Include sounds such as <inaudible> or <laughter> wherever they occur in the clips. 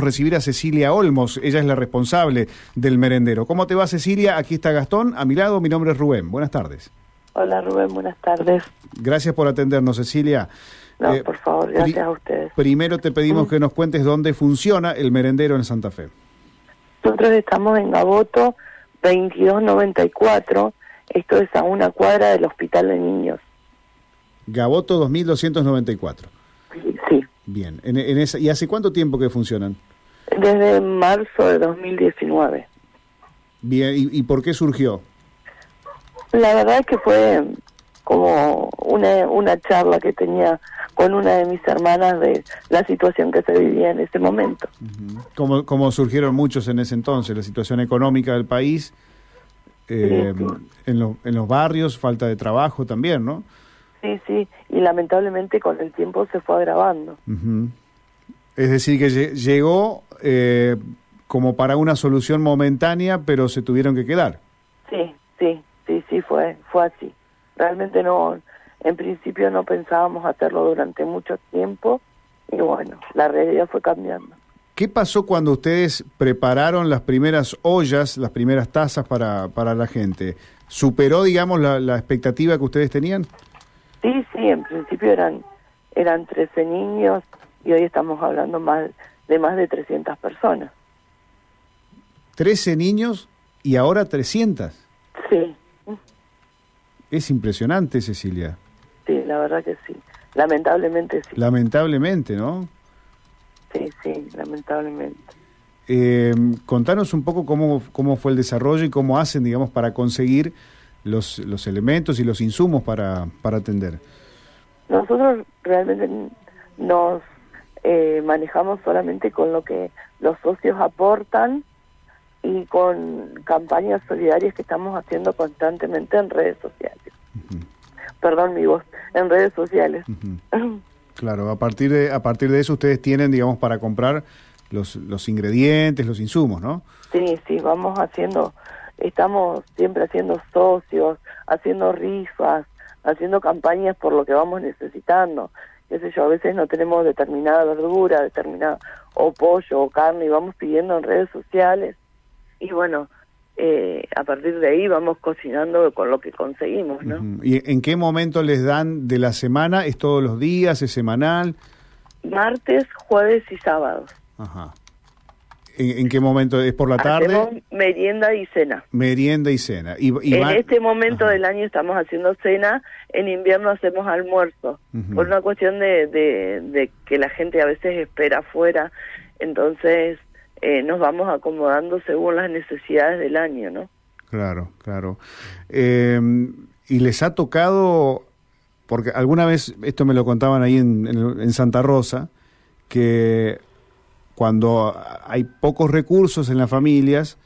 recibir a Cecilia Olmos, ella es la responsable del merendero. ¿Cómo te va Cecilia? Aquí está Gastón, a mi lado mi nombre es Rubén. Buenas tardes. Hola Rubén, buenas tardes. Gracias por atendernos Cecilia. No, eh, por favor, gracias a ustedes. Primero te pedimos mm. que nos cuentes dónde funciona el merendero en Santa Fe. Nosotros estamos en Gaboto 2294, esto es a una cuadra del Hospital de Niños. Gaboto 2294. Bien, en, esa, ¿y hace cuánto tiempo que funcionan? Desde marzo de 2019. Bien, ¿y, por qué surgió? La verdad es que fue como una, una charla que tenía con una de mis hermanas de la situación que se vivía en ese momento. como, como surgieron muchos en ese entonces, la situación económica del país, eh, En, en los barrios, falta de trabajo también, ¿no? Sí, sí, y lamentablemente con el tiempo se fue agravando. Es decir, que llegó eh, como para una solución momentánea, pero se tuvieron que quedar. Sí, sí, sí, sí, fue, fue así. Realmente no, en principio no pensábamos hacerlo durante mucho tiempo y bueno, la realidad fue cambiando. ¿Qué pasó cuando ustedes prepararon las primeras ollas, las primeras tazas para, para la gente? ¿Superó, digamos, la, la expectativa que ustedes tenían? Sí, en principio eran, eran 13 niños y hoy estamos hablando más de más de 300 personas. 13 niños y ahora 300. Sí. Es impresionante, Cecilia. Sí, la verdad que sí. Lamentablemente sí. Lamentablemente, ¿no? Sí, sí, lamentablemente. Eh, contanos un poco cómo, cómo fue el desarrollo y cómo hacen, digamos, para conseguir los, los elementos y los insumos para, para atender? Nosotros realmente nos eh, manejamos solamente con lo que los socios aportan y con campañas solidarias que estamos haciendo constantemente en redes sociales. Perdón mi voz, en redes sociales. <laughs> Claro, a partir de a partir de eso ustedes tienen, digamos, para comprar los los ingredientes, los insumos, ¿no? Sí, sí, vamos haciendo estamos siempre haciendo socios, haciendo rifas, haciendo campañas por lo que vamos necesitando. Qué sé yo, a veces no tenemos determinada verdura, determinada o pollo o carne y vamos pidiendo en redes sociales y bueno, eh, a partir de ahí vamos cocinando con lo que conseguimos, ¿no? ¿Y en qué momento les dan de la semana? ¿Es todos los días? ¿Es semanal? Martes, jueves y sábados. Ajá. ¿En, qué momento? ¿Es por la tarde? merienda y cena. Merienda y cena. Y, en este momento del año estamos haciendo cena, en invierno hacemos almuerzo, por una cuestión de, de, que la gente a veces espera afuera, entonces eh, nos vamos acomodando según las necesidades del año, ¿no? Claro, claro. Em, ¿Y les ha tocado, porque alguna vez, esto me lo contaban ahí en, en Santa Rosa, que cuando hay pocos recursos en las familias,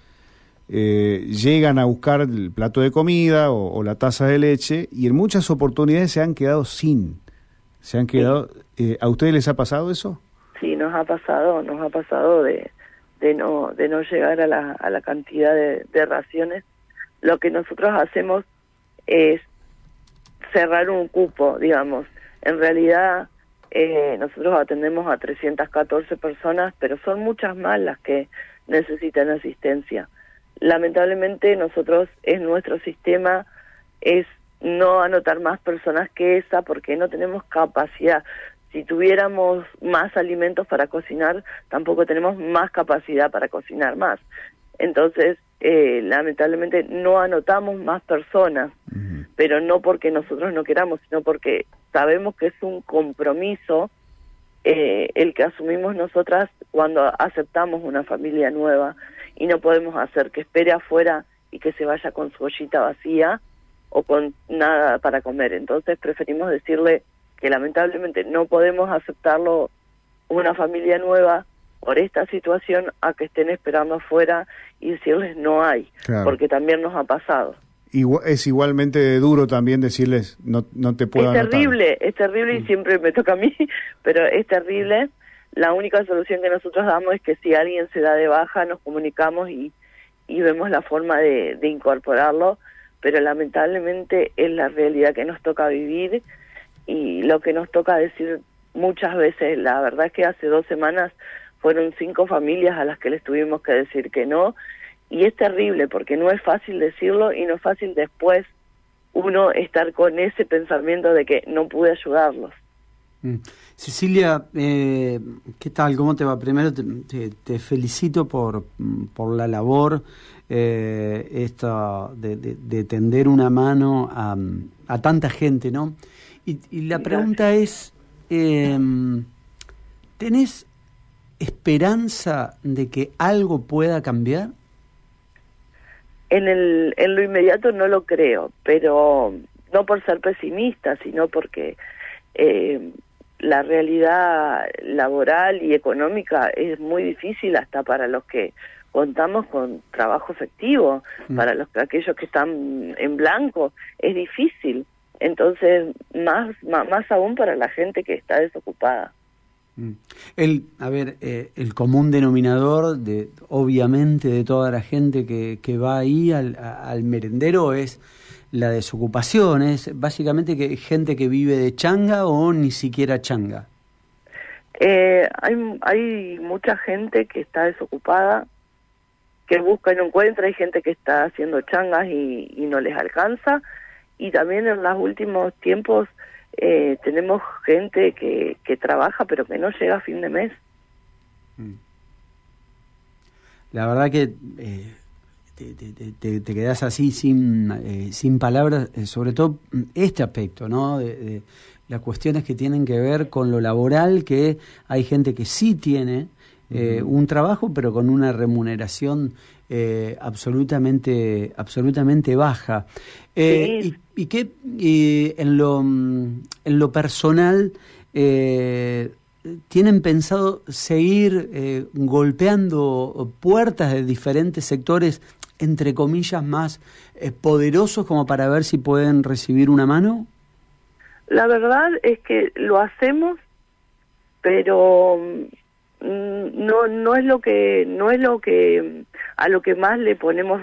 eh, llegan a buscar el plato de comida o, la taza de leche y en muchas oportunidades se han quedado sin. Se han quedado. Eh, ¿A ustedes les ha pasado eso? Sí, nos ha pasado, nos ha pasado de, de no de no llegar a la, a la cantidad de, de raciones. Lo que nosotros hacemos es cerrar un cupo, digamos. En realidad eh, nosotros atendemos a 314 personas, pero son muchas más las que necesitan asistencia. Lamentablemente nosotros es nuestro sistema es no anotar más personas que esa porque no tenemos capacidad. Si tuviéramos más alimentos para cocinar, tampoco tenemos más capacidad para cocinar más. Entonces, eh, lamentablemente no anotamos más personas, pero no porque nosotros no queramos, sino porque sabemos que es un compromiso eh, el que asumimos nosotras cuando aceptamos una familia nueva y no podemos hacer que espere afuera y que se vaya con su ollita vacía o con nada para comer. Entonces preferimos decirle que lamentablemente no podemos aceptarlo una familia nueva por esta situación a que estén esperando afuera y decirles no hay, porque también nos ha pasado. Es igualmente duro también decirles no, no te puedo Es terrible, es terrible y mm. siempre me toca a mí, <laughs> pero es terrible. La única solución que nosotros damos es que si alguien se da de baja nos comunicamos y, y vemos la forma de, de incorporarlo, pero lamentablemente es la realidad que nos toca vivir y lo que nos toca decir muchas veces, la verdad es que hace dos semanas fueron cinco familias a las que les tuvimos que decir que no, y es terrible porque no es fácil decirlo y no es fácil después uno estar con ese pensamiento de que no pude ayudarlos. Mm. Cecilia, eh, ¿qué tal? ¿Cómo te va? Primero te, felicito por, por, la labor eh, esta de, tender una mano a, a tanta gente, ¿no? Y, la pregunta es, eh, ¿tenés esperanza de que algo pueda cambiar? En, el, en lo inmediato no lo creo, pero no por ser pesimista, sino porque eh, la realidad laboral y económica es muy difícil hasta para los que contamos con trabajo efectivo, mm. para los aquellos que están en blanco, es difícil. Entonces, más, más, más aún para la gente que está desocupada. Mm. El, a ver, eh, el común denominador de, obviamente, de toda la gente que, que va ahí al, merendero es la desocupación, es básicamente que gente que vive de changa o ni siquiera changa. Eh, hay, hay mucha gente que está desocupada, que busca y no encuentra, hay gente que está haciendo changas y no les alcanza, y también en los últimos tiempos eh, tenemos gente que, que trabaja pero que no llega a fin de mes. Mm. La verdad que eh, te, te, quedas así sin, eh, sin palabras, sobre todo este aspecto, ¿no? De, las cuestiones que tienen que ver con lo laboral, que hay gente que sí tiene un trabajo, pero con una remuneración absolutamente, absolutamente baja. y, ¿Y qué en, lo, en lo personal eh, tienen pensado seguir eh, golpeando puertas de diferentes sectores, entre comillas, más eh, poderosos como para ver si pueden recibir una mano? La verdad es que lo hacemos, pero mm, no no es lo que no es lo que a lo que más le ponemos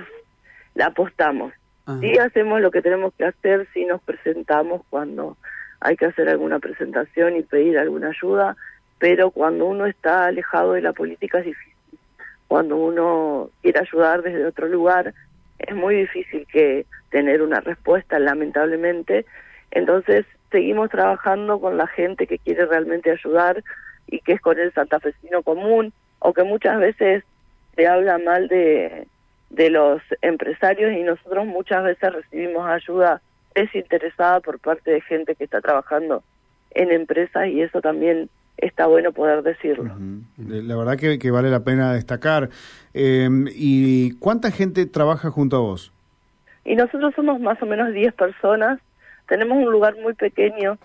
la apostamos Sí hacemos lo que tenemos que hacer, sí nos presentamos cuando hay que hacer alguna presentación y pedir alguna ayuda, pero cuando uno está alejado de la política es difícil. Cuando uno quiere ayudar desde otro lugar, es muy difícil que tener una respuesta, lamentablemente. Entonces, seguimos trabajando con la gente que quiere realmente ayudar y que es con el santafesino común, o que muchas veces se habla mal de, de los empresarios y nosotros muchas veces recibimos ayuda desinteresada por parte de gente que está trabajando en empresas y eso también está bueno poder decirlo. La verdad que, vale la pena destacar. Em, ¿Y cuánta gente trabaja junto a vos? Y nosotros somos más o menos 10 personas. Tenemos un lugar muy pequeño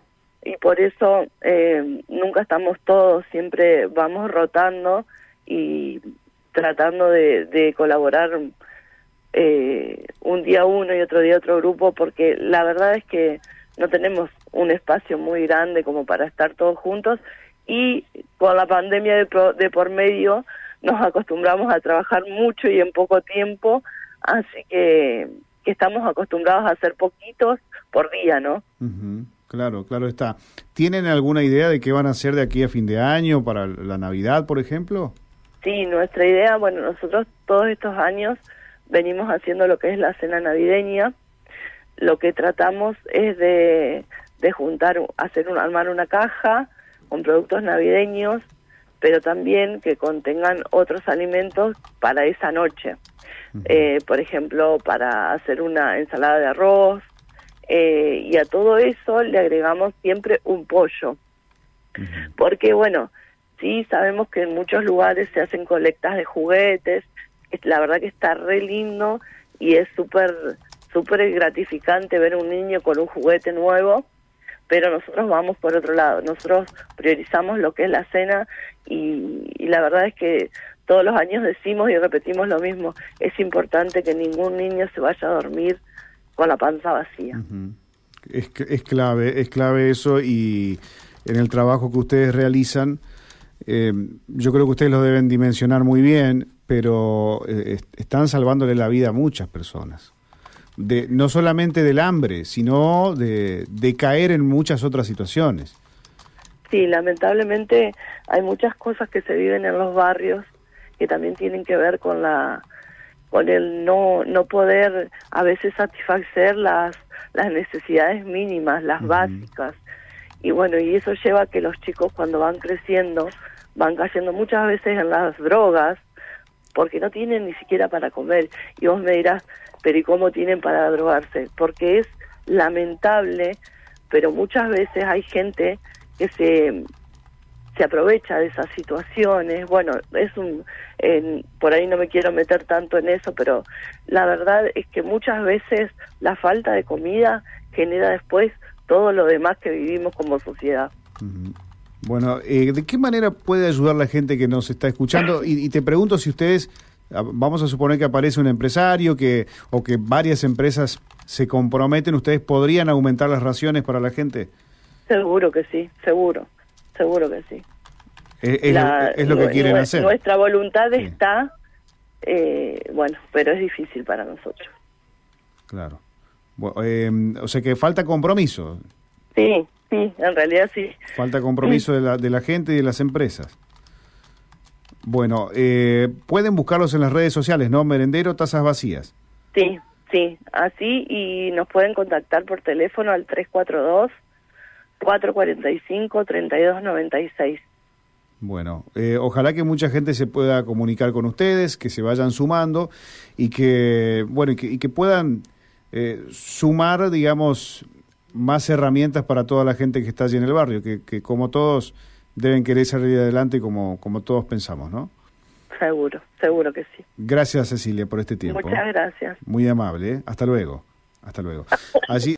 y por eso eh, nunca estamos todos, siempre vamos rotando y tratando de, colaborar eh, un día uno y otro día otro grupo, porque la verdad es que no tenemos un espacio muy grande como para estar todos juntos y con la pandemia de, de por medio nos acostumbramos a trabajar mucho y en poco tiempo, así que, que estamos acostumbrados a hacer poquitos por día, ¿no? Claro, claro está. ¿Tienen alguna idea de qué van a hacer de aquí a fin de año, para la Navidad, por ejemplo? Sí, nuestra idea, bueno, nosotros todos estos años venimos haciendo lo que es la cena navideña. Lo que tratamos es de, de juntar, hacer un, armar una caja con productos navideños, pero también que contengan otros alimentos para esa noche. Eh, por ejemplo, para hacer una ensalada de arroz, eh, y a todo eso le agregamos siempre un pollo. Porque, bueno, Sí, sabemos que en muchos lugares se hacen colectas de juguetes, la verdad que está re lindo y es súper súper gratificante ver a un niño con un juguete nuevo, pero nosotros vamos por otro lado, nosotros priorizamos lo que es la cena y, la verdad es que todos los años decimos y repetimos lo mismo, es importante que ningún niño se vaya a dormir con la panza vacía. es, es clave, es clave eso y en el trabajo que ustedes realizan, eh, yo creo que ustedes lo deben dimensionar muy bien, pero eh, están salvándole la vida a muchas personas. De, no solamente del hambre, sino de, caer en muchas otras situaciones. Sí, lamentablemente hay muchas cosas que se viven en los barrios que también tienen que ver con la con el no no poder a veces satisfacer las las necesidades mínimas, las básicas. Y bueno, y eso lleva a que los chicos cuando van creciendo van cayendo muchas veces en las drogas porque no tienen ni siquiera para comer. Y vos me dirás, pero ¿y cómo tienen para drogarse? Porque es lamentable, pero muchas veces hay gente que se se aprovecha de esas situaciones. Bueno, es un, por ahí no me quiero meter tanto en eso, pero la verdad es que muchas veces la falta de comida genera después todo lo demás que vivimos como sociedad. Bueno, eh, ¿de qué manera puede ayudar la gente que nos está escuchando? Y, te pregunto si ustedes, vamos a suponer que aparece un empresario que o que varias empresas se comprometen, ¿ustedes podrían aumentar las raciones para la gente? Seguro que sí, seguro seguro que sí. Es, lo, que quieren hacer. Nuestra voluntad está, eh, bueno, pero es difícil para nosotros. Claro. Eh, o sea que falta compromiso. Sí, sí, en realidad sí. Falta compromiso de, la, de la gente y de las empresas. Bueno, eh, pueden buscarlos en las redes sociales, ¿no? Merendero Tazas Vacías. Sí, sí, así y nos pueden contactar por teléfono al 342 445-3296. Bueno, eh, ojalá que mucha gente se pueda comunicar con ustedes, que se vayan sumando y que, bueno, y que, puedan eh, sumar, digamos, más herramientas para toda la gente que está allí en el barrio, que, que como todos deben querer salir adelante como, como todos pensamos, ¿no? Seguro, seguro que sí. Gracias, Cecilia, por este tiempo. Muchas gracias. Muy amable, ¿eh? Hasta luego. Hasta luego. Allí